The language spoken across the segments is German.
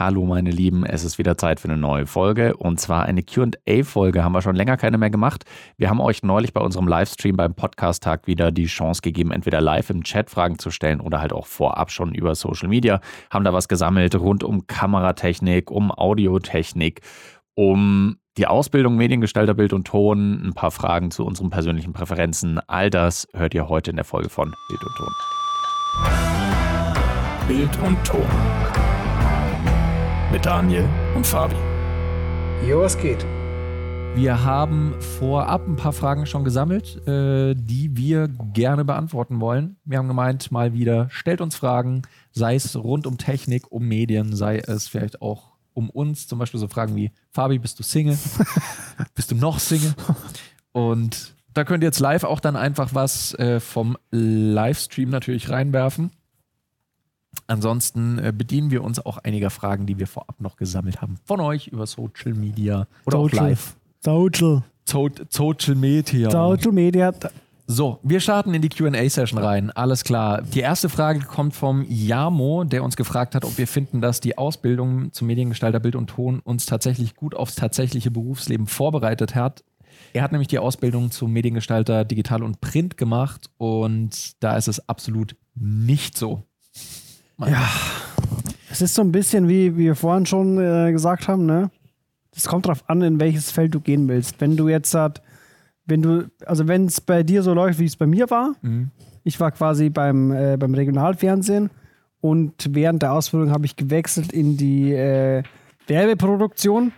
Hallo meine Lieben, es ist wieder Zeit für eine neue Folge und zwar eine QA-Folge. Haben wir schon länger keine mehr gemacht. Wir haben euch neulich bei unserem Livestream beim Podcast-Tag wieder die Chance gegeben, entweder live im Chat Fragen zu stellen oder halt auch vorab schon über Social Media. Haben da was gesammelt rund um Kameratechnik, um Audiotechnik, um die Ausbildung Mediengestalter Bild und Ton, ein paar Fragen zu unseren persönlichen Präferenzen. All das hört ihr heute in der Folge von Bild und Ton. Bild und Ton mit Daniel und Fabi. Jo, was geht? Wir haben vorab ein paar Fragen schon gesammelt, äh, die wir gerne beantworten wollen. Wir haben gemeint, mal wieder, stellt uns Fragen, sei es rund um Technik, um Medien, sei es vielleicht auch um uns, zum Beispiel so Fragen wie, Fabi, bist du Single? bist du noch Single? Und da könnt ihr jetzt live auch dann einfach was äh, vom Livestream natürlich reinwerfen. Ansonsten äh, bedienen wir uns auch einiger Fragen, die wir vorab noch gesammelt haben. Von euch über Social Media oder Social. auch live. Social. So Social Media. Social Media. So, wir starten in die QA-Session rein. Alles klar. Die erste Frage kommt vom Jamo, der uns gefragt hat, ob wir finden, dass die Ausbildung zum Mediengestalter Bild und Ton uns tatsächlich gut aufs tatsächliche Berufsleben vorbereitet hat. Er hat nämlich die Ausbildung zum Mediengestalter Digital und Print gemacht und da ist es absolut nicht so. Ja, es ist so ein bisschen wie, wie wir vorhin schon äh, gesagt haben, ne? Es kommt darauf an, in welches Feld du gehen willst. Wenn du jetzt halt, wenn du, also wenn es bei dir so läuft, wie es bei mir war, Mhm. ich war quasi beim, äh, beim Regionalfernsehen und während der Ausbildung habe ich gewechselt in die äh, Werbeproduktion.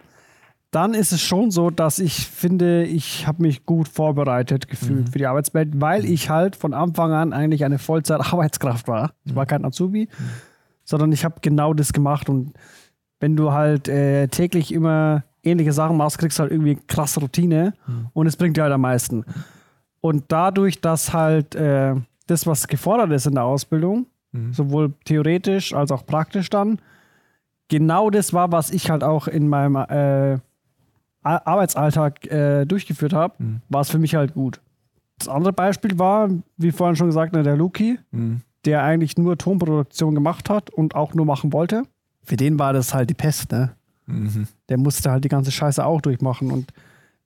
Dann ist es schon so, dass ich finde, ich habe mich gut vorbereitet gefühlt für die Arbeitswelt, weil ich halt von Anfang an eigentlich eine Vollzeit-Arbeitskraft war. Ich war kein Azubi, sondern ich habe genau das gemacht. Und wenn du halt äh, täglich immer ähnliche Sachen machst, kriegst du halt irgendwie krasse Routine und es bringt dir halt am meisten. Und dadurch, dass halt äh, das, was gefordert ist in der Ausbildung, sowohl theoretisch als auch praktisch dann, genau das war, was ich halt auch in meinem äh, Arbeitsalltag äh, durchgeführt habe, war es für mich halt gut. Das andere Beispiel war, wie vorhin schon gesagt, ne, der Luki, Mhm. der eigentlich nur Tonproduktion gemacht hat und auch nur machen wollte. Für den war das halt die Pest, ne? Mhm. Der musste halt die ganze Scheiße auch durchmachen und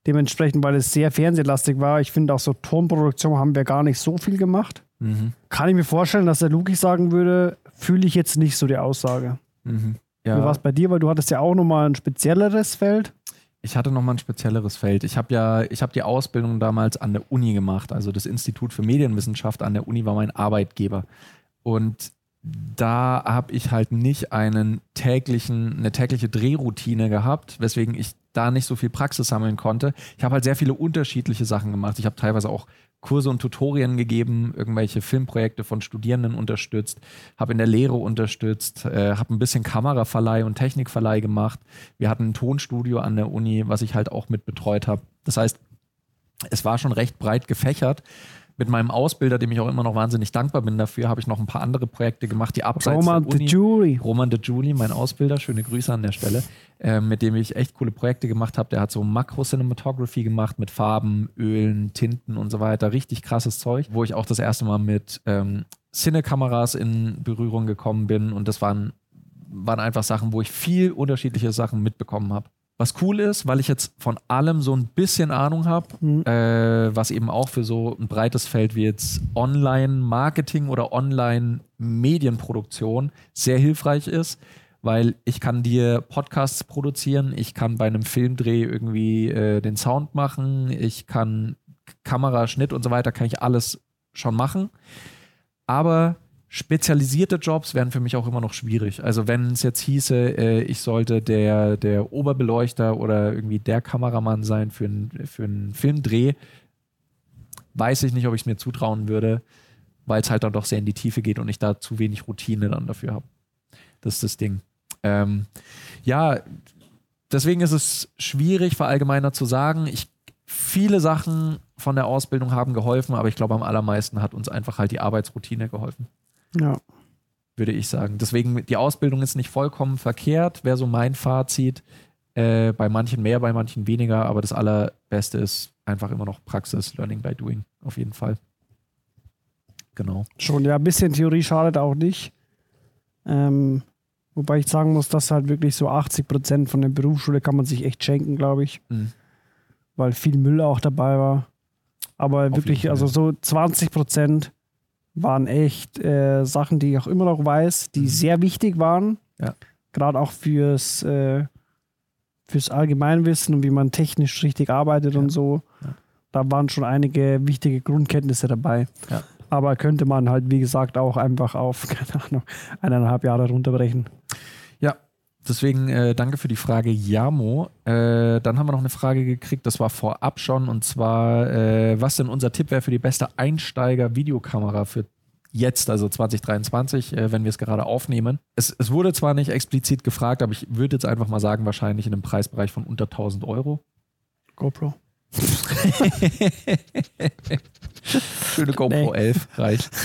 dementsprechend, weil es sehr fernsehlastig war, ich finde auch so Tonproduktion haben wir gar nicht so viel gemacht. Mhm. Kann ich mir vorstellen, dass der Luki sagen würde, fühle ich jetzt nicht so die Aussage. Mhm. Wie war Ja. es bei dir? Weil du hattest ja auch nochmal ein spezielleres Feld. Ich hatte nochmal ein spezielleres Feld. Ich habe ja, ich habe die Ausbildung damals an der Uni gemacht. Also das Institut für Medienwissenschaft an der Uni war mein Arbeitgeber. Und da habe ich halt nicht einen täglichen, eine tägliche Drehroutine gehabt, weswegen ich da nicht so viel Praxis sammeln konnte. Ich habe halt sehr viele unterschiedliche Sachen gemacht. Ich habe teilweise auch Kurse und Tutorien gegeben, irgendwelche Filmprojekte von Studierenden unterstützt, habe in der Lehre unterstützt, äh, habe ein bisschen Kameraverleih und Technikverleih gemacht. Wir hatten ein Tonstudio an der Uni, was ich halt auch mit betreut habe. Das heißt, es war schon recht breit gefächert. Mit meinem Ausbilder, dem ich auch immer noch wahnsinnig dankbar bin dafür, habe ich noch ein paar andere Projekte gemacht, die abseits Roman der Uni, Jury. Roman de Juli, mein Ausbilder, schöne Grüße an der Stelle, äh, mit dem ich echt coole Projekte gemacht habe. Der hat so Makro-Cinematography gemacht mit Farben, Ölen, Tinten und so weiter. Richtig krasses Zeug, wo ich auch das erste Mal mit ähm, Cinekameras in Berührung gekommen bin. Und das waren, waren einfach Sachen, wo ich viel unterschiedliche Sachen mitbekommen habe. Was cool ist, weil ich jetzt von allem so ein bisschen Ahnung habe, äh, was eben auch für so ein breites Feld wie jetzt Online-Marketing oder Online-Medienproduktion sehr hilfreich ist, weil ich kann dir Podcasts produzieren, ich kann bei einem Filmdreh irgendwie äh, den Sound machen, ich kann Kamera, Schnitt und so weiter, kann ich alles schon machen. Aber spezialisierte Jobs wären für mich auch immer noch schwierig. Also wenn es jetzt hieße, äh, ich sollte der, der Oberbeleuchter oder irgendwie der Kameramann sein für, für einen Filmdreh, weiß ich nicht, ob ich es mir zutrauen würde, weil es halt dann doch sehr in die Tiefe geht und ich da zu wenig Routine dann dafür habe. Das ist das Ding. Ähm, ja, deswegen ist es schwierig, verallgemeiner zu sagen. Ich, viele Sachen von der Ausbildung haben geholfen, aber ich glaube, am allermeisten hat uns einfach halt die Arbeitsroutine geholfen Ja. würde ich sagen. Deswegen, die Ausbildung ist nicht vollkommen verkehrt, wäre so mein Fazit. Äh, bei manchen mehr, bei manchen weniger, aber das Allerbeste ist einfach immer noch Praxis, Learning by Doing, auf jeden Fall. Genau. Schon, ja, ein bisschen Theorie schadet auch nicht. Ähm, Wobei ich sagen muss, dass halt wirklich so 80 Prozent von der Berufsschule kann man sich echt schenken, glaube ich. Mhm. Weil viel Müll auch dabei war. Aber jeden wirklich, also so 20 Prozent waren echt äh, Sachen, die ich auch immer noch weiß, die sehr wichtig waren. Mhm. Ja. Gerade auch fürs, äh, fürs Allgemeinwissen und wie man technisch richtig arbeitet Ja. und so. Ja. Da waren schon einige wichtige Grundkenntnisse dabei. Ja. Aber könnte man halt, wie gesagt, auch einfach auf, keine Ahnung, eineinhalb Jahre runterbrechen. Deswegen äh, danke für die Frage, Jamo. Äh, dann haben wir noch eine Frage gekriegt, das war vorab schon, und zwar, äh, was denn unser Tipp wäre für die beste Einsteiger-Videokamera für jetzt, also 2023, äh, wenn wir es gerade aufnehmen. Es, es wurde zwar nicht explizit gefragt, aber ich würde jetzt einfach mal sagen, wahrscheinlich in einem Preisbereich von unter 1000 Euro. GoPro. Schöne GoPro Nee. 11 reicht.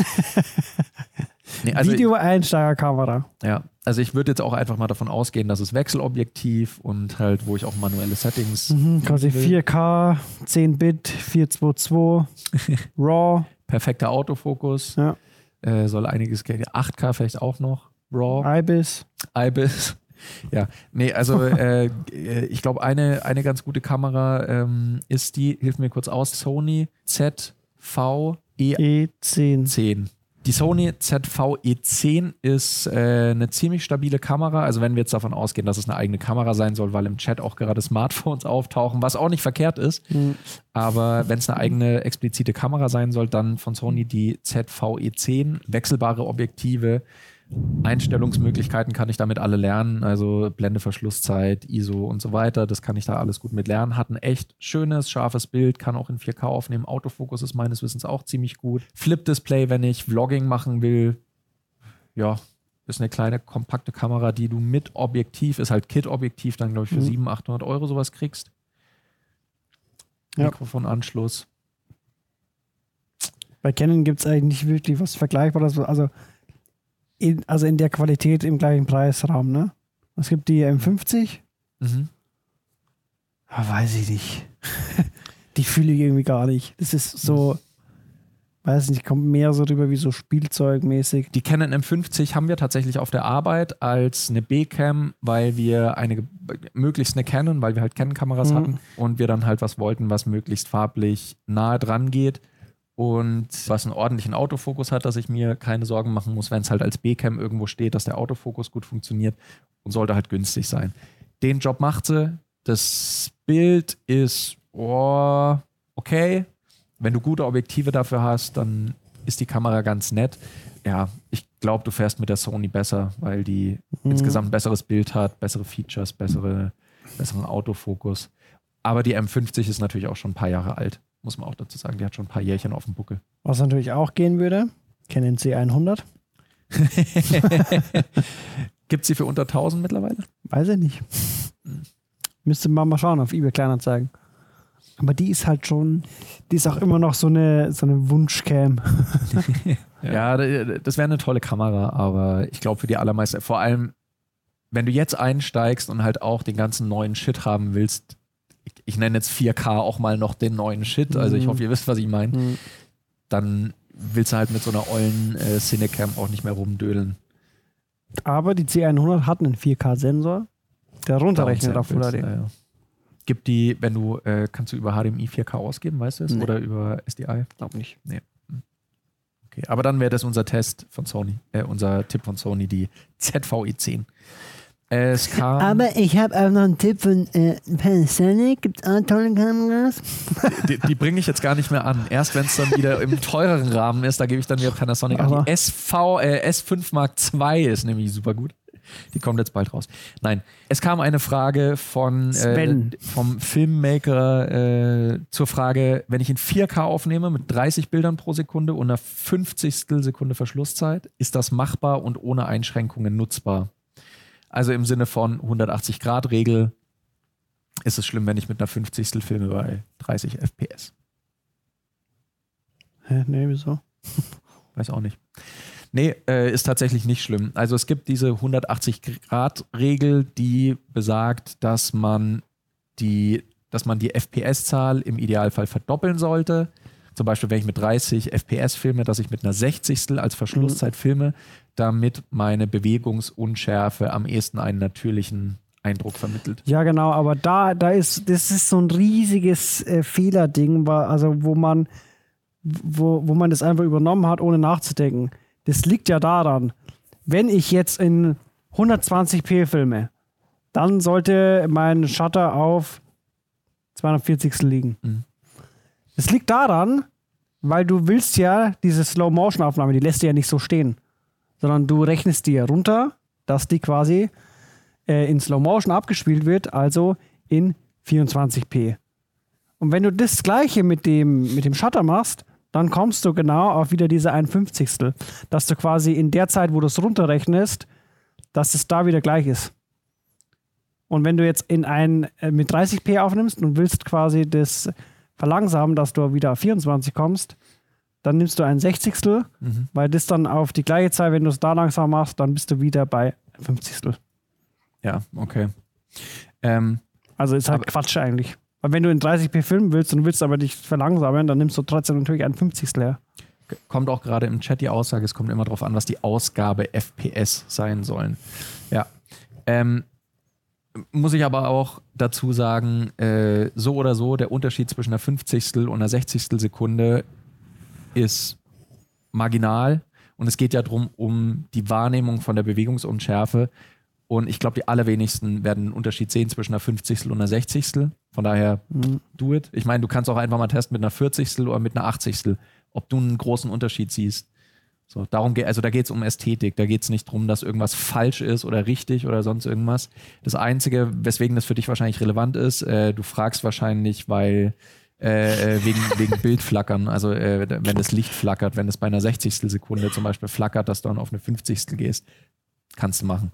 Nee, also, Video-Einsteigerkamera. Ja, also ich würde jetzt auch einfach mal davon ausgehen, dass es Wechselobjektiv und halt, wo ich auch manuelle Settings Mhm, quasi will. 4K, 10-Bit, 422, RAW. perfekter Autofokus, Ja. äh, soll einiges gehen. 8K vielleicht auch noch, RAW, IBIS. IBIS. Ja, nee, also äh, äh, ich glaube, eine, eine ganz gute Kamera ähm, ist die, hilf mir kurz aus, Sony ZV-E10. E10. Die Sony ZV-E10 ist äh, eine ziemlich stabile Kamera. Also wenn wir jetzt davon ausgehen, dass es eine eigene Kamera sein soll, weil im Chat auch gerade Smartphones auftauchen, was auch nicht verkehrt ist. Mhm. Aber wenn es eine eigene explizite Kamera sein soll, dann von Sony die ZV-E10, wechselbare Objektive, Einstellungsmöglichkeiten kann ich damit alle lernen, also Blendeverschlusszeit, ISO und so weiter, das kann ich da alles gut mit lernen. Hat ein echt schönes, scharfes Bild, kann auch in 4K aufnehmen. Autofokus ist meines Wissens auch ziemlich gut. Flip-Display, wenn ich Vlogging machen will, ja, ist eine kleine, kompakte Kamera, die du mit Objektiv, ist halt Kit-Objektiv, dann glaube ich für Mhm. 700, 800 Euro sowas kriegst. Ja. Mikrofonanschluss. Bei Canon gibt es eigentlich nicht wirklich was Vergleichbares. Also in, also in der Qualität im gleichen Preisraum. Ne? Es gibt die M50. Mhm. Ah, weiß ich nicht. die fühle ich irgendwie gar nicht. Das ist so, weiß nicht, kommt mehr so rüber wie so Spielzeugmäßig. Die Canon M50 haben wir tatsächlich auf der Arbeit als eine B-Cam, weil wir eine, möglichst eine Canon, weil wir halt Canon-Kameras Mhm. hatten und wir dann halt was wollten, was möglichst farblich nahe dran geht und was einen ordentlichen Autofokus hat, dass ich mir keine Sorgen machen muss, wenn es halt als B-Cam irgendwo steht, dass der Autofokus gut funktioniert und sollte halt günstig sein. Den Job macht sie. Das Bild ist oh, okay. Wenn du gute Objektive dafür hast, dann ist die Kamera ganz nett. Ja, ich glaube, du fährst mit der Sony besser, weil die Mhm. insgesamt ein besseres Bild hat, bessere Features, bessere, besseren Autofokus. Aber die M50 ist natürlich auch schon ein paar Jahre alt, muss man auch dazu sagen. Die hat schon ein paar Jährchen auf dem Buckel. Was natürlich auch gehen würde, Canon C100. Gibt sie für unter 1000 mittlerweile? Weiß ich nicht. Müsste man mal schauen auf eBay Kleinanzeigen. Aber die ist halt schon, die ist auch immer noch so eine, so eine Wunschcam. Ja, das wäre eine tolle Kamera, aber ich glaube für die allermeisten, vor allem wenn du jetzt einsteigst und halt auch den ganzen neuen Shit haben willst, ich, nenne jetzt 4K auch mal noch den neuen Shit, also ich Mhm. hoffe, ihr wisst, was ich meine, Hm. dann willst du halt mit so einer ollen äh, Cinecam auch nicht mehr rumdödeln. Aber die C100 hat einen 4K-Sensor, der runterrechnet auf Full HD. ja. Gibt die, wenn du, äh, kannst du über HDMI 4K ausgeben, weißt du es? Nee. Oder über SDI? Glaub nicht. Okay, aber dann wäre das unser Test von Sony, äh, unser Tipp von Sony, die ZVE10. Es kam, Aber ich habe auch noch einen Tipp von äh, Panasonic. Gibt auch tolle Kameras. die, die bringe ich jetzt gar nicht mehr an. Erst wenn es dann wieder im teureren Rahmen ist, da gebe ich dann wieder Panasonic an. Aber- Die SV, äh, S5 Mark II ist nämlich super gut. Die kommt jetzt bald raus. Nein, es kam eine Frage von äh, vom Filmmaker äh, zur Frage, wenn ich in 4K aufnehme mit 30 Bildern pro Sekunde und einer 50 Sekunde Verschlusszeit, ist das machbar und ohne Einschränkungen nutzbar? Also im Sinne von 180 Grad Regel ist es schlimm, wenn ich mit einer 50 filme bei 30 FPS. Hä? Nee, wieso? Weiß auch nicht. Nee, äh, ist tatsächlich nicht schlimm. Also es gibt diese 180-Grad-Regel, die besagt, dass man die, dass man die FPS-Zahl im Idealfall verdoppeln sollte. Zum Beispiel, wenn ich mit 30 FPS filme, dass ich mit einer 60. als Verschlusszeit filme, damit meine Bewegungsunschärfe am ehesten einen natürlichen Eindruck vermittelt. Ja, genau, aber da, da ist, das ist so ein riesiges äh, Fehlerding, also wo man, wo, wo man das einfach übernommen hat, ohne nachzudenken. Das liegt ja daran, wenn ich jetzt in 120p filme, dann sollte mein Shutter auf 240 liegen. Mhm. Das liegt daran, weil du willst ja diese Slow-Motion-Aufnahme, die lässt du ja nicht so stehen, sondern du rechnest dir runter, dass die quasi äh, in Slow Motion abgespielt wird, also in 24p. Und wenn du das gleiche mit dem, mit dem Shutter machst, dann kommst du genau auf wieder diese 51. Dass du quasi in der Zeit, wo du es runterrechnest, dass es da wieder gleich ist. Und wenn du jetzt in ein äh, mit 30p aufnimmst und willst quasi das verlangsamen, dass du wieder auf 24 kommst, dann nimmst du ein 60. Mhm. Weil das dann auf die gleiche Zeit, wenn du es da langsam machst, dann bist du wieder bei 50. Ja, okay. Ähm, Also ist halt Quatsch eigentlich. Weil wenn du in 30p filmen willst und willst aber dich verlangsamen, dann nimmst du trotzdem natürlich ein 50. her. kommt auch gerade im Chat die Aussage, es kommt immer darauf an, was die Ausgabe FPS sein sollen. Ja. Ähm, muss ich aber auch dazu sagen, äh, so oder so, der Unterschied zwischen einer 50. und einer 60. Sekunde ist marginal und es geht ja darum, um die Wahrnehmung von der Bewegungsunschärfe. Und ich glaube, die allerwenigsten werden einen Unterschied sehen zwischen einer 50. und einer 60. Von daher, do it. Ich meine, du kannst auch einfach mal testen mit einer 40. oder mit einer 80. ob du einen großen Unterschied siehst. So, darum geht, also da geht es um Ästhetik, da geht es nicht darum, dass irgendwas falsch ist oder richtig oder sonst irgendwas. Das Einzige, weswegen das für dich wahrscheinlich relevant ist, äh, du fragst wahrscheinlich, weil äh, äh, wegen, wegen Bildflackern, also äh, wenn das Licht flackert, wenn es bei einer 60. Sekunde zum Beispiel flackert, dass du dann auf eine 50. gehst, kannst du machen.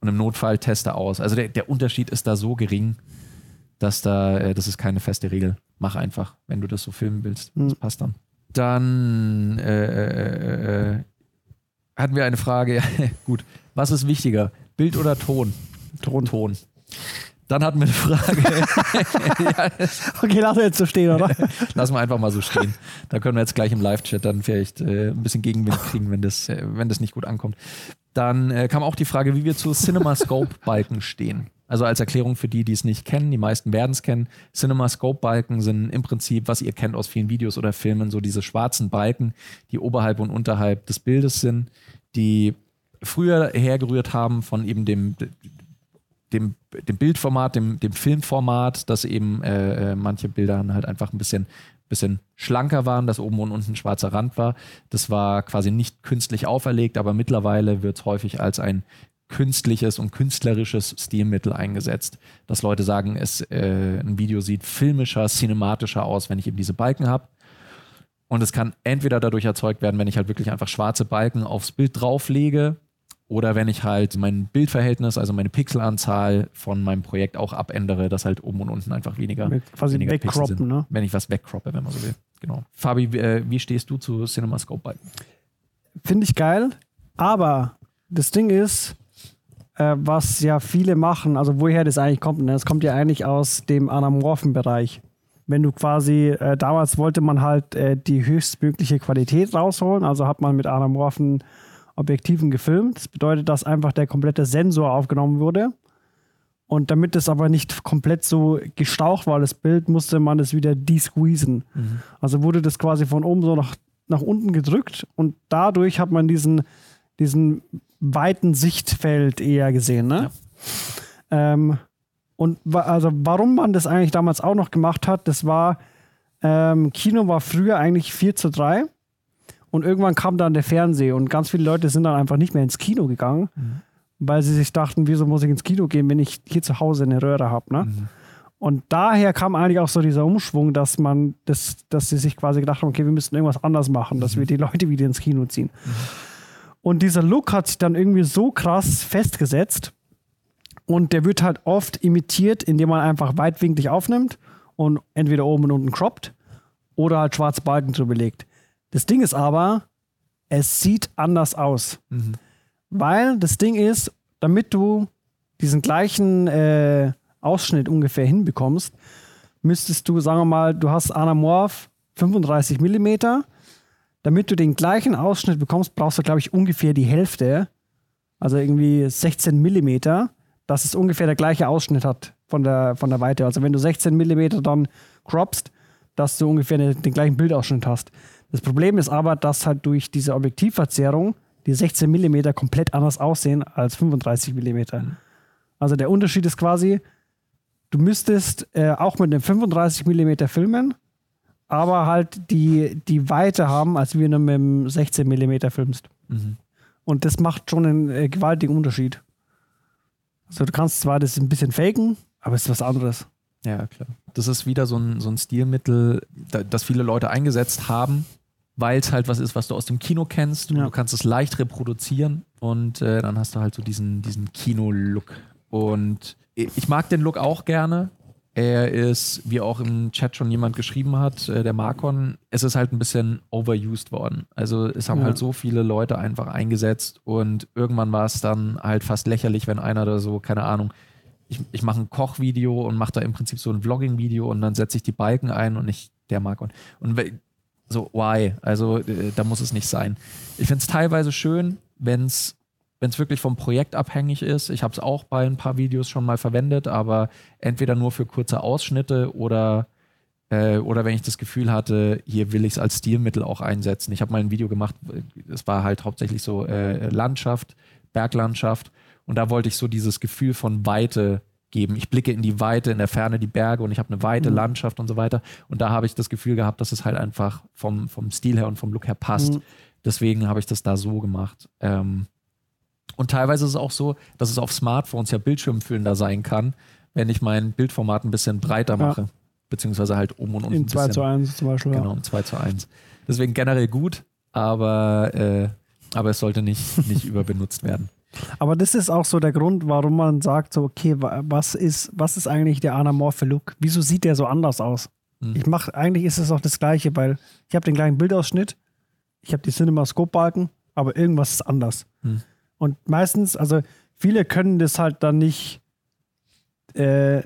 Und im Notfall teste aus. Also der, der Unterschied ist da so gering, dass da, äh, das ist keine feste Regel. Mach einfach, wenn du das so filmen willst. Das passt dann. Dann äh, äh, äh, hatten wir eine Frage. Ja, gut. Was ist wichtiger? Bild oder Ton? Ton. Ton. Dann hatten wir eine Frage. Okay, lass jetzt so stehen, oder? Lassen wir einfach mal so stehen. Da können wir jetzt gleich im Live-Chat dann vielleicht äh, ein bisschen Gegenwind kriegen, wenn das, äh, wenn das nicht gut ankommt. Dann äh, kam auch die Frage, wie wir zu CinemaScope-Balken stehen. Also als Erklärung für die, die es nicht kennen, die meisten werden es kennen. CinemaScope-Balken sind im Prinzip, was ihr kennt aus vielen Videos oder Filmen, so diese schwarzen Balken, die oberhalb und unterhalb des Bildes sind, die früher hergerührt haben von eben dem, dem, dem Bildformat, dem, dem Filmformat, dass eben äh, äh, manche Bilder halt einfach ein bisschen, bisschen schlanker waren, dass oben und unten ein schwarzer Rand war. Das war quasi nicht künstlich auferlegt, aber mittlerweile wird es häufig als ein künstliches und künstlerisches Stilmittel eingesetzt, dass Leute sagen, es äh, ein Video sieht filmischer, cinematischer aus, wenn ich eben diese Balken habe. Und es kann entweder dadurch erzeugt werden, wenn ich halt wirklich einfach schwarze Balken aufs Bild drauflege oder wenn ich halt mein Bildverhältnis, also meine Pixelanzahl von meinem Projekt auch abändere, dass halt oben und unten einfach weniger, Mit quasi weniger Pixel wegcroppen, sind. ne? Wenn ich was wegcroppe, wenn man so will. Genau. Fabi, wie, äh, wie stehst du zu CinemaScope-Balken? Finde ich geil. Aber das Ding ist, äh, was ja viele machen, also woher das eigentlich kommt, ne? das kommt ja eigentlich aus dem anamorphen Bereich. Wenn du quasi, äh, damals wollte man halt äh, die höchstmögliche Qualität rausholen, also hat man mit anamorphen Objektiven gefilmt. Das bedeutet, dass einfach der komplette Sensor aufgenommen wurde. Und damit es aber nicht komplett so gestaucht war, das Bild, musste man es wieder desqueezen. Also wurde das quasi von oben so nach, nach unten gedrückt und dadurch hat man diesen, diesen weiten Sichtfeld eher gesehen. Ne? Ähm, und also warum man das eigentlich damals auch noch gemacht hat, das war, ähm, Kino war früher eigentlich 4 zu 3 und irgendwann kam dann der Fernseher und ganz viele Leute sind dann einfach nicht mehr ins Kino gegangen, weil sie sich dachten, wieso muss ich ins Kino gehen, wenn ich hier zu Hause eine Röhre habe. Ne? Und daher kam eigentlich auch so dieser Umschwung, dass man, das, dass sie sich quasi gedacht haben, okay, wir müssen irgendwas anders machen, dass wir die Leute wieder ins Kino ziehen. Und dieser Look hat sich dann irgendwie so krass festgesetzt und der wird halt oft imitiert, indem man einfach weitwinklig aufnimmt und entweder oben und unten croppt oder halt schwarze Balken drüber legt. Das Ding ist aber, es sieht anders aus. Weil das Ding ist, damit du diesen gleichen äh, Ausschnitt ungefähr hinbekommst, müsstest du, sagen wir mal, du hast Anamorph 35 mm. Damit du den gleichen Ausschnitt bekommst, brauchst du, glaube ich, ungefähr die Hälfte. Also irgendwie 16 mm, dass es ungefähr der gleiche Ausschnitt hat von der, von der Weite. Also wenn du 16 mm dann croppst, dass du ungefähr den, den gleichen Bildausschnitt hast. Das Problem ist aber, dass halt durch diese Objektivverzerrung die 16 mm komplett anders aussehen als 35 mm. Also der Unterschied ist quasi, du müsstest äh, auch mit einem 35 mm filmen, aber halt die, die Weite haben, als wenn du mit einem 16 mm filmst. Mhm. Und das macht schon einen äh, gewaltigen Unterschied. Also du kannst zwar das ein bisschen faken, aber es ist was anderes. Ja, klar. Das ist wieder so ein, so ein Stilmittel, da, das viele Leute eingesetzt haben, weil es halt was ist, was du aus dem Kino kennst. Und Ja. Du kannst es leicht reproduzieren und äh, dann hast du halt so diesen, diesen Kino-Look. Und ich mag den Look auch gerne. Er ist, wie auch im Chat schon jemand geschrieben hat, äh, der Marcon, es ist halt ein bisschen overused worden. Also es haben Ja. halt so viele Leute einfach eingesetzt und irgendwann war es dann halt fast lächerlich, wenn einer da so, keine Ahnung, ich, ich mache ein Kochvideo und mache da im Prinzip so ein Vlogging-Video und dann setze ich die Balken ein und ich, der Marcon. Und so, why? Also äh, da muss es nicht sein. Ich finde es teilweise schön, wenn es wenn es wirklich vom Projekt abhängig ist. Ich habe es auch bei ein paar Videos schon mal verwendet, aber entweder nur für kurze Ausschnitte oder, äh, oder wenn ich das Gefühl hatte, hier will ich es als Stilmittel auch einsetzen. Ich habe mal ein Video gemacht, es war halt hauptsächlich so äh, Landschaft, Berglandschaft und da wollte ich so dieses Gefühl von Weite geben. Ich blicke in die Weite, in der Ferne die Berge und ich habe eine weite Mhm. Landschaft und so weiter. Und da habe ich das Gefühl gehabt, dass es halt einfach vom, vom Stil her und vom Look her passt. Mhm. Deswegen habe ich das da so gemacht. Ähm, und teilweise ist es auch so, dass es auf Smartphones ja bildschirmfüllender sein kann, wenn ich mein Bildformat ein bisschen breiter Ja. mache. Beziehungsweise halt um und um In ein 2 bisschen. zu 1 zum Beispiel. Genau, um 2 zu 1. Deswegen generell gut, aber, äh, aber es sollte nicht, nicht überbenutzt werden. Aber das ist auch so der Grund, warum man sagt, so, okay, wa- was ist, was ist eigentlich der anamorphe Look? Wieso sieht der so anders aus? Hm. Ich mache, eigentlich ist es auch das Gleiche, weil ich habe den gleichen Bildausschnitt, ich habe die CinemaScope-Balken, aber irgendwas ist anders. Hm. Und meistens, also viele können das halt dann nicht, äh,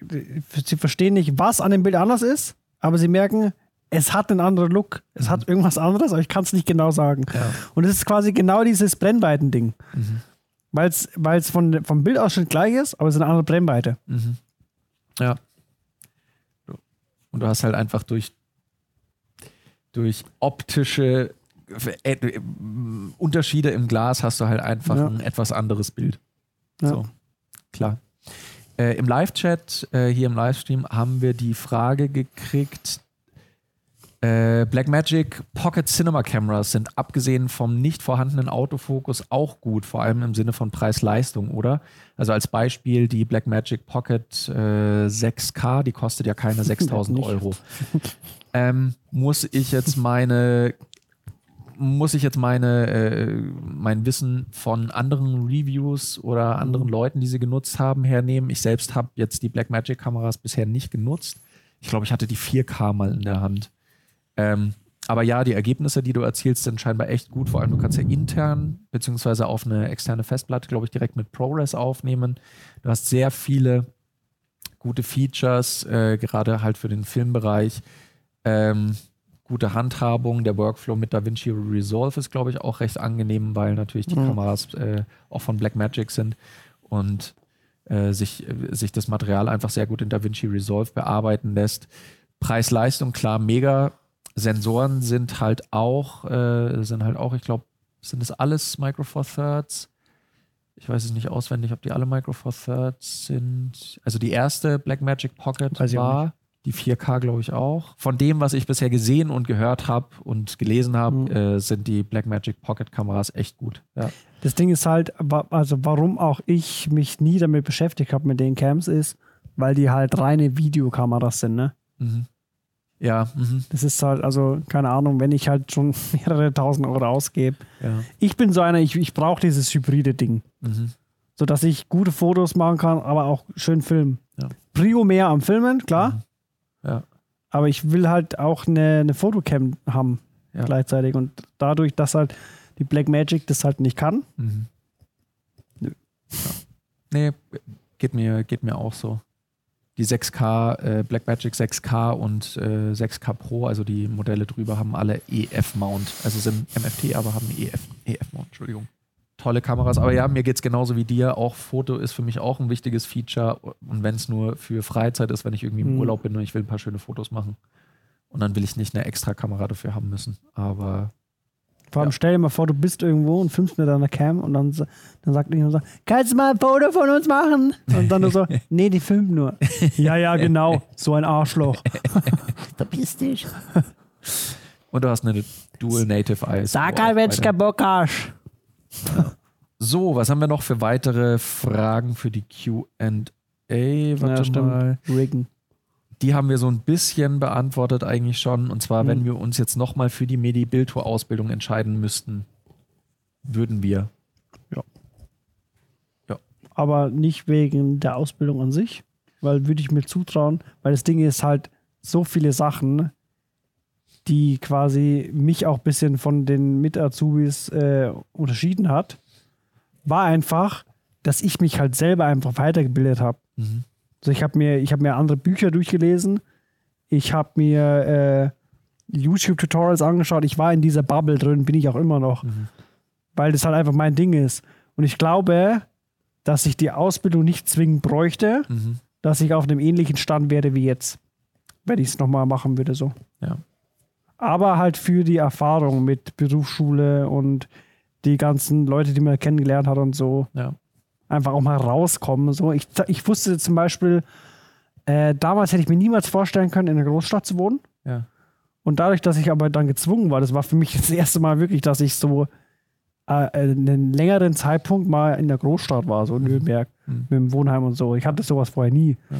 sie verstehen nicht, was an dem Bild anders ist, aber sie merken, es hat einen anderen Look, es hat irgendwas anderes, aber ich kann es nicht genau sagen. Ja. Und es ist quasi genau dieses Brennweiten-Ding. Mhm. Weil es von, vom Bildausschnitt gleich ist, aber es ist eine andere Brennweite. Mhm. Ja. Und du hast halt einfach durch, durch optische Unterschiede im Glas hast du halt einfach Ja. ein etwas anderes Bild. Ja. So, klar. Äh, Im Live-Chat, äh, hier im Livestream, haben wir die Frage gekriegt, äh, Blackmagic Pocket Cinema Cameras sind abgesehen vom nicht vorhandenen Autofokus auch gut, vor allem im Sinne von Preis-Leistung, oder? Also als Beispiel die Blackmagic Pocket äh, 6K, die kostet ja keine 6000 Nicht. Euro. ähm, muss ich jetzt meine muss ich jetzt meine äh, mein Wissen von anderen Reviews oder anderen Leuten, die sie genutzt haben, hernehmen. Ich selbst habe jetzt die Blackmagic Kameras bisher nicht genutzt. Ich glaube, ich hatte die 4K mal in der Hand. Ähm, aber ja, die Ergebnisse, die du erzielst, sind scheinbar echt gut. Vor allem, du kannst ja intern beziehungsweise auf eine externe Festplatte, glaube ich, direkt mit ProRes aufnehmen. Du hast sehr viele gute Features, äh, gerade halt für den Filmbereich. Ähm, gute Handhabung. Der Workflow mit DaVinci Resolve ist, glaube ich, auch recht angenehm, weil natürlich die Mhm. Kameras äh, auch von Blackmagic sind und äh, sich, äh, sich das Material einfach sehr gut in DaVinci Resolve bearbeiten lässt. Preis-Leistung, klar, mega. Sensoren sind halt auch, äh, sind halt auch, ich glaube, sind das alles Micro Four Thirds? Ich weiß es nicht auswendig, ob die alle Micro Four Thirds sind. Also die erste Blackmagic Pocket war die 4K, glaube ich, auch. Von dem, was ich bisher gesehen und gehört habe und gelesen habe, Mhm. äh, sind die Blackmagic Pocket Kameras echt gut. Ja. Das Ding ist halt, also warum auch ich mich nie damit beschäftigt habe mit den Cams ist, weil die halt reine Videokameras sind, ne? Mhm. Ja, mhm. Das ist halt, also, keine Ahnung, wenn ich halt schon mehrere tausend Euro ausgebe. ja. Ich bin so einer, ich, ich brauche dieses hybride Ding. Mhm. sodass ich gute Fotos machen kann, aber auch schön filmen. Ja. Prio mehr am Filmen, klar, Mhm. Ja. aber ich will halt auch eine, eine Fotocam haben Ja. gleichzeitig und dadurch, dass halt die Blackmagic das halt nicht kann, Mhm. Nö. Ja. Nee, geht mir, geht mir auch so. die 6K, äh, Blackmagic 6K und äh, 6K Pro, also die Modelle drüber, haben alle EF-Mount. Also sind MFT, aber haben EF, EF-Mount, Entschuldigung. Tolle Kameras, aber ja, mir geht es genauso wie dir. Auch Foto ist für mich auch ein wichtiges Feature. Und wenn es nur für Freizeit ist, wenn ich irgendwie im Mhm. Urlaub bin und ich will ein paar schöne Fotos machen. Und dann will ich nicht eine extra Kamera dafür haben müssen. Aber Vor allem Ja. stell dir mal vor, du bist irgendwo und filmst mit deiner Cam und dann, dann sagt irgendjemand so, kannst du mal ein Foto von uns machen? Und dann du so, nee, die filmt nur. ja, ja, genau, so ein Arschloch. Verpiss dich. und du hast eine Dual Native Eyes. Sag halt, wenn du Bock hast. So, was haben wir noch für weitere Fragen für die QA? Warte mal. Riggen. Die haben wir so ein bisschen beantwortet eigentlich schon. Und zwar, Mhm. wenn wir uns jetzt nochmal für die Medi-Bildtour-Ausbildung entscheiden müssten, würden wir. Aber nicht wegen der Ausbildung an sich, weil würde ich mir zutrauen, weil das Ding ist halt so viele Sachen, die quasi mich auch ein bisschen von den Mit-Azubis äh, unterschieden hat, war einfach, dass ich mich halt selber einfach weitergebildet habe. Mhm. Also ich habe mir, ich habe mir andere Bücher durchgelesen, ich habe mir äh, YouTube-Tutorials angeschaut, ich war in dieser Bubble drin, bin ich auch immer noch, Mhm. weil das halt einfach mein Ding ist. Und ich glaube, dass ich die Ausbildung nicht zwingend bräuchte, Mhm. dass ich auf einem ähnlichen Stand werde wie jetzt, wenn ich es nochmal machen würde so. Ja. Aber halt für die Erfahrung mit Berufsschule und die ganzen Leute, die man kennengelernt hat und so, Ja. einfach auch mal rauskommen. So. Ich, ich wusste zum Beispiel, äh, damals hätte ich mir niemals vorstellen können, in einer Großstadt zu wohnen. Ja. Und dadurch, dass ich aber dann gezwungen war, das war für mich das erste Mal wirklich, dass ich so äh, einen längeren Zeitpunkt mal in der Großstadt war, so in Nürnberg, Mhm. mit dem Wohnheim und so. Ich hatte sowas vorher nie. Ja.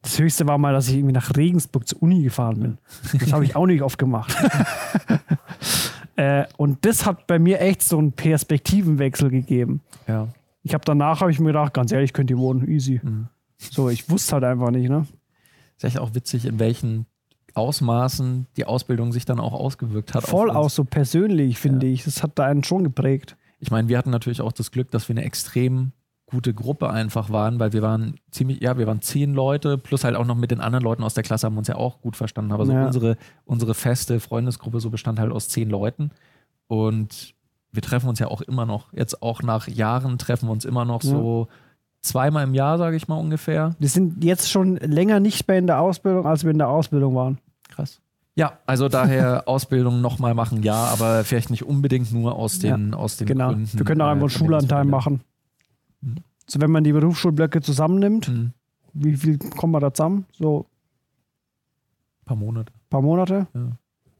Das höchste war mal, dass ich irgendwie nach Regensburg zur Uni gefahren bin. Das habe ich auch nicht oft gemacht. äh, und das hat bei mir echt so einen Perspektivenwechsel gegeben. Ja. Ich habe danach habe ich mir gedacht, ganz ehrlich, könnt ihr wohnen, easy. Mhm. So, ich wusste halt einfach nicht, ne? Ist echt auch witzig, in welchen Ausmaßen die Ausbildung sich dann auch ausgewirkt hat. Voll auch so persönlich, finde Ja. ich. Das hat da einen schon geprägt. Ich meine, wir hatten natürlich auch das Glück, dass wir eine extrem gute Gruppe einfach waren, weil wir waren ziemlich, ja, wir waren zehn Leute, plus halt auch noch mit den anderen Leuten aus der Klasse haben wir uns ja auch gut verstanden. Aber so Ja. unsere, unsere feste Freundesgruppe so bestand halt aus zehn Leuten. Und wir treffen uns ja auch immer noch, jetzt auch nach Jahren treffen wir uns immer noch Ja. so zweimal im Jahr, sage ich mal ungefähr. Wir sind jetzt schon länger nicht mehr in der Ausbildung, als wir in der Ausbildung waren. Krass. Ja, also daher Ausbildung nochmal machen, ja, aber vielleicht nicht unbedingt nur aus den, aus den Genau. Gründen. wir können auch äh, einfach einen Schulanteil machen. Mhm. So, wenn man die Berufsschulblöcke zusammennimmt, Ein wie viel kommen wir da zusammen? So paar Monate. ein paar Monate? Ja.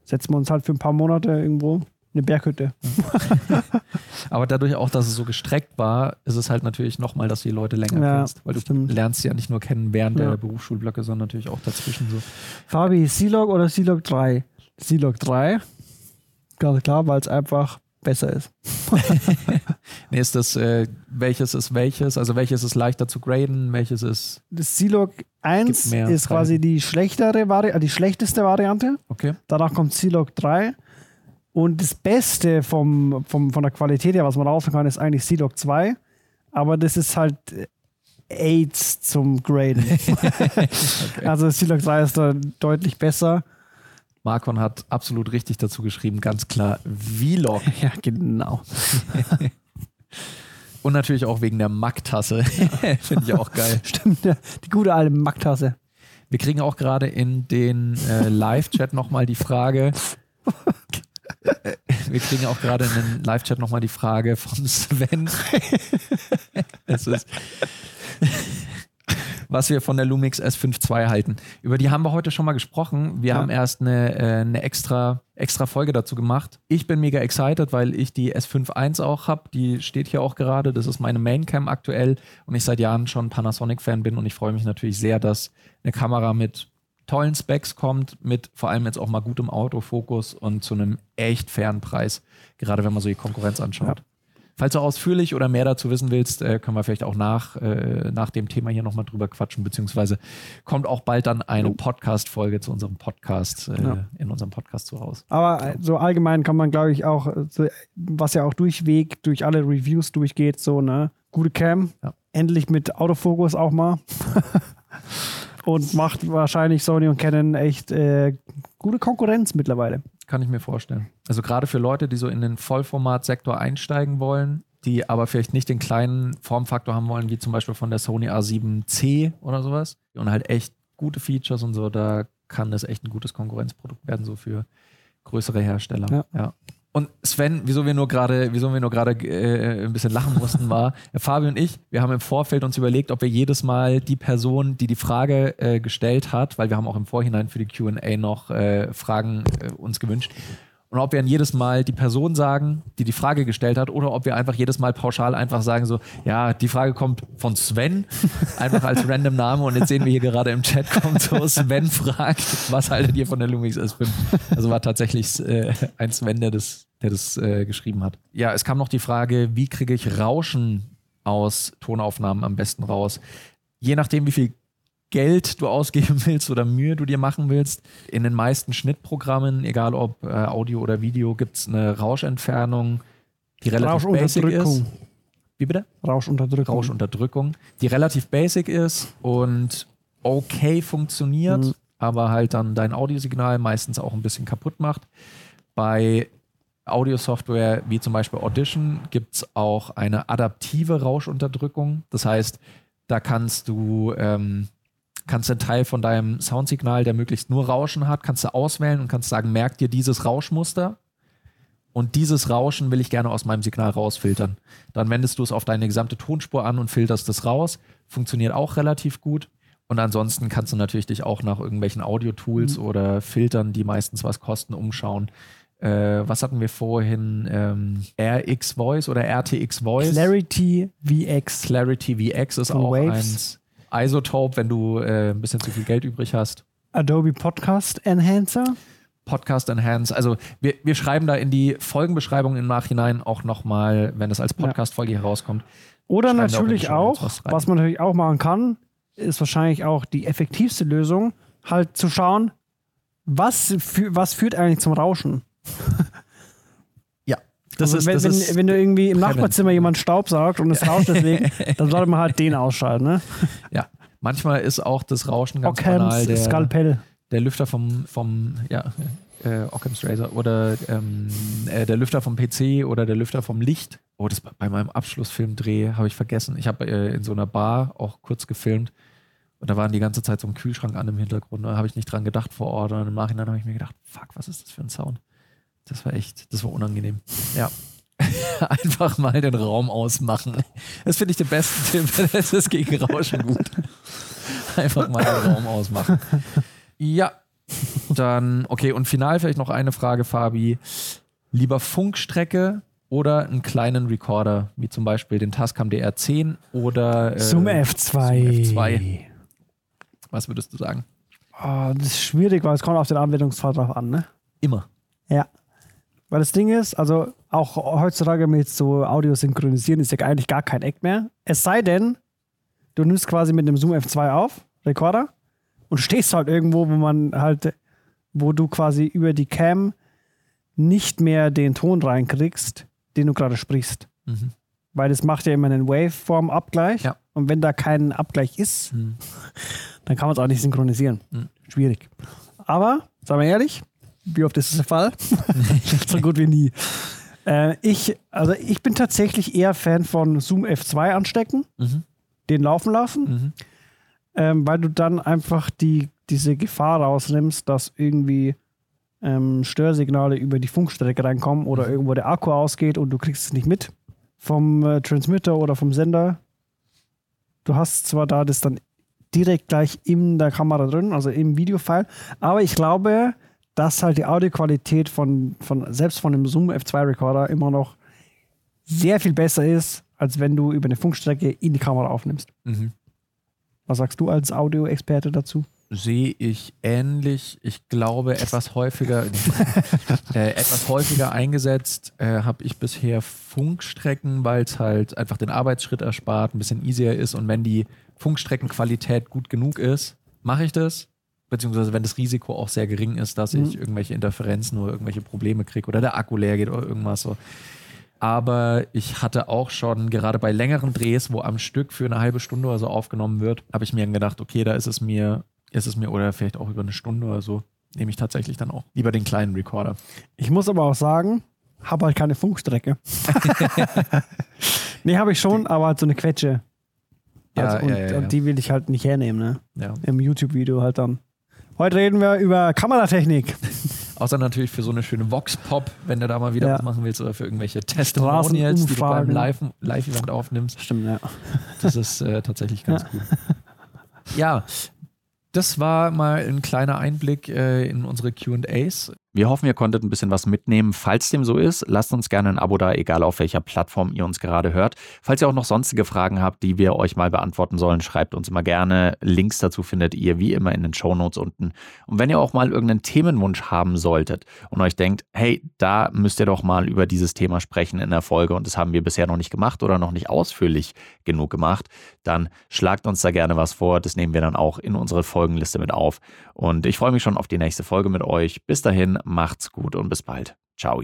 Setzen wir uns halt für ein paar Monate irgendwo eine Berghütte. Aber dadurch auch, dass es so gestreckt war, ist es halt natürlich nochmal, dass du die Leute länger Ja, kennst. Weil du stimmt. lernst sie ja nicht nur kennen während Ja. der Berufsschulblöcke, sondern natürlich auch dazwischen so. Fabi, C-Log oder C-Log 3? C-Log 3. Ganz klar, weil es einfach besser ist. Nee, ist das, äh, welches ist welches? Also welches ist leichter zu graden, welches ist, Das C-Log 1 Gibt mehr ist quasi die schlechtere Vari äh, die schlechteste Variante. okay. Danach kommt C-Log 3. Und das Beste vom, vom, von der Qualität her, was man rausfinden kann, ist eigentlich C-Log 2. Aber das ist halt äh, AIDS zum Graden. Also C-Log 3 ist da deutlich besser. Marcon hat absolut richtig dazu geschrieben, ganz klar Vlog. Ja, genau. Und natürlich auch wegen der Mac-Tasse. Finde ich auch geil. Stimmt, ja. die gute alte Mac-Tasse. Wir kriegen auch gerade in den äh, Live-Chat nochmal die Frage. Wir kriegen auch gerade in den Live-Chat nochmal die Frage vom Sven. es ist, was wir von der Lumix S5 II halten. Über die haben wir heute schon mal gesprochen. Wir Ja. haben erst eine, äh, eine extra, extra Folge dazu gemacht. Ich bin mega excited, weil ich die S5 I auch habe. Die steht hier auch gerade. Das ist meine Maincam aktuell und ich seit Jahren schon Panasonic-Fan bin und ich freue mich natürlich sehr, dass eine Kamera mit tollen Specs kommt, mit vor allem jetzt auch mal gutem Autofokus und zu einem echt fairen Preis, gerade wenn man so die Konkurrenz anschaut. Falls du ausführlich oder mehr dazu wissen willst, äh, können wir vielleicht auch nach, äh, nach dem Thema hier nochmal drüber quatschen, beziehungsweise kommt auch bald dann eine Podcast-Folge zu unserem Podcast, äh, Ja. in unserem Podcast zu raus. Aber äh, so allgemein kann man, glaube ich, auch, was ja auch durchweg durch alle Reviews durchgeht, so, ne? Gute Cam. Ja. Endlich mit Autofokus auch mal. und macht wahrscheinlich Sony und Canon echt äh, gute Konkurrenz mittlerweile. Kann ich mir vorstellen. Also gerade für Leute, die so in den Vollformat-Sektor einsteigen wollen, die aber vielleicht nicht den kleinen Formfaktor haben wollen, wie zum Beispiel von der Sony A7C oder sowas. Und halt echt gute Features und so, da kann das echt ein gutes Konkurrenzprodukt werden, so für größere Hersteller. Ja. ja. Und Sven, wieso wir nur gerade, wieso wir nur gerade äh, ein bisschen lachen mussten, war, Fabio und ich, wir haben im Vorfeld uns überlegt, ob wir jedes Mal die Person, die die Frage äh, gestellt hat, weil wir haben auch im Vorhinein für die Q&A noch äh, Fragen äh, uns gewünscht, und ob wir dann jedes Mal die Person sagen, die die Frage gestellt hat, oder ob wir einfach jedes Mal pauschal einfach sagen so, ja, die Frage kommt von Sven, einfach als random Name und jetzt sehen wir hier gerade im Chat kommt so, Sven fragt, was haltet ihr von der Lumix S5? Also war tatsächlich äh, ein Sven, der das, der das äh, geschrieben hat. Ja, es kam noch die Frage, wie kriege ich Rauschen aus Tonaufnahmen am besten raus? Je nachdem, wie viel Geld du ausgeben willst oder Mühe du dir machen willst. In den meisten Schnittprogrammen, egal ob äh, Audio oder Video, gibt es eine Rauschentfernung, die relativ basic ist. Rauschunterdrückung. Wie bitte? Rauschunterdrückung. Rauschunterdrückung, die relativ basic ist und okay funktioniert, Mhm. aber halt dann dein Audiosignal meistens auch ein bisschen kaputt macht. Bei Audiosoftware wie zum Beispiel Audition gibt es auch eine adaptive Rauschunterdrückung. Das heißt, da kannst du ähm, kannst einen Teil von deinem Soundsignal, der möglichst nur Rauschen hat, kannst du auswählen und kannst sagen, merk dir dieses Rauschmuster und dieses Rauschen will ich gerne aus meinem Signal rausfiltern. Dann wendest du es auf deine gesamte Tonspur an und filterst es raus. Funktioniert auch relativ gut. Und ansonsten kannst du natürlich dich auch nach irgendwelchen Audio-Tools oder Filtern, die meistens was kosten, umschauen. Äh, was hatten wir vorhin? Ähm, RX Voice oder RTX Voice? Clarity VX. Clarity VX ist Von auch Waves. eins. Isotope, wenn du äh, ein bisschen zu viel Geld übrig hast. Adobe Podcast Enhancer. Podcast Enhance. Also wir, wir schreiben da in die Folgenbeschreibung im Nachhinein auch nochmal, wenn es als Podcast-Folge herauskommt. Oder auch natürlich auch, was was man natürlich auch machen kann, ist wahrscheinlich auch die effektivste Lösung, halt zu schauen, was, fü was führt eigentlich zum Rauschen. Ja, das also ist, wenn, das wenn, ist wenn du irgendwie im. Nachbarzimmer jemand Staub sagt und es rauscht deswegen, dann sollte man halt den ausschalten. Ne? ja. Manchmal ist auch das Rauschen ganz banal. Ockhams Der, Skalpell. der Lüfter vom, vom ja, äh, Occam's Razor oder ähm, äh, der Lüfter vom PC oder der Lüfter vom Licht. Oh, das bei meinem Abschlussfilmdreh habe ich vergessen. Ich habe äh, in so einer Bar auch kurz gefilmt und da waren die ganze Zeit so ein Kühlschrank an im Hintergrund. Da habe ich nicht dran gedacht vor Ort und im Nachhinein habe ich mir gedacht, fuck, was ist das für ein Sound? Das war echt, das war unangenehm. Ja. Einfach mal den Raum ausmachen. Das finde ich den besten Tipp. Das ist gegen Rauschen gut. Einfach mal den Raum ausmachen. Ja, dann, okay, und final vielleicht noch eine Frage, Fabi. Lieber Funkstrecke oder einen kleinen Recorder, wie zum Beispiel den Tascam DR10 oder äh, Zoom F2. Zoom F2. Was würdest du sagen? Oh, das ist schwierig, weil es kommt auf den Anwendungsfall drauf an. Ne? Immer. Ja. Weil das Ding ist, also auch heutzutage mit so Audio synchronisieren ist ja eigentlich gar kein Act mehr. Es sei denn, du nimmst quasi mit einem Zoom F2 auf, Recorder, und stehst halt irgendwo, wo man halt, wo du quasi über die Cam nicht mehr den Ton reinkriegst, den du gerade sprichst. Mhm. Weil das macht ja immer einen Waveform-Abgleich. Ja. Und wenn da kein Abgleich ist, Mhm. dann kann man es auch nicht synchronisieren. Mhm. Schwierig. Aber, sagen wir ehrlich, wie oft ist das der Fall? so gut wie nie. Äh, ich, also ich bin tatsächlich eher Fan von Zoom F2 anstecken, Mhm. den laufen lassen, Mhm. ähm, weil du dann einfach die, diese Gefahr rausnimmst, dass irgendwie ähm, Störsignale über die Funkstrecke reinkommen oder Mhm. irgendwo der Akku ausgeht und du kriegst es nicht mit vom äh, Transmitter oder vom Sender. Du hast zwar da das dann direkt gleich in der Kamera drin, also im Videofile, aber ich glaube, dass halt die Audioqualität von, von selbst von dem Zoom F2 Recorder immer noch sehr viel besser ist, als wenn du über eine Funkstrecke in die Kamera aufnimmst. Mhm. Was sagst du als Audioexperte dazu? sehe ich ähnlich. Ich glaube, etwas häufiger, äh, etwas häufiger eingesetzt äh, habe ich bisher Funkstrecken, weil es halt einfach den Arbeitsschritt erspart, ein bisschen easier ist und wenn die Funkstreckenqualität gut genug ist, mache ich das. Beziehungsweise wenn das Risiko auch sehr gering ist, dass ich Mhm. irgendwelche Interferenzen oder irgendwelche Probleme kriege oder der Akku leer geht oder irgendwas so. Aber ich hatte auch schon, gerade bei längeren Drehs, wo am Stück für eine halbe Stunde oder so aufgenommen wird, habe ich mir dann gedacht, okay, da ist es mir ist es mir, oder vielleicht auch über eine Stunde oder so, nehme ich tatsächlich dann auch lieber den kleinen Recorder. Ich muss aber auch sagen, habe halt keine Funkstrecke. nee, habe ich schon, aber halt so eine Quetsche. Ja, Also, und, ja, ja, und die will ich halt nicht hernehmen, ne? Im YouTube-Video halt dann. Heute reden wir über Kameratechnik. Außer natürlich für so eine schöne Vox-Pop, wenn du da mal wieder Ja. was machen willst oder für irgendwelche Testimonials, die du beim. Live- Live-Event aufnimmst. Stimmt, ja. Das ist äh, tatsächlich ganz cool. Ja, das war mal ein kleiner Einblick äh, in unsere QAs. Wir hoffen, ihr konntet ein bisschen was mitnehmen. Falls dem so ist, lasst uns gerne ein Abo da, egal auf welcher Plattform ihr uns gerade hört. Falls ihr auch noch sonstige Fragen habt, die wir euch mal beantworten sollen, schreibt uns immer gerne. Links dazu findet ihr wie immer in den Shownotes unten. Und wenn ihr auch mal irgendeinen Themenwunsch haben solltet und euch denkt, hey, da müsst ihr doch mal über dieses Thema sprechen in der Folge und das haben wir bisher noch nicht gemacht oder noch nicht ausführlich genug gemacht, dann schlagt uns da gerne was vor. Das nehmen wir dann auch in unsere Folgenliste mit auf. Und ich freue mich schon auf die nächste Folge mit euch. Bis dahin, macht's gut und bis bald. Ciao.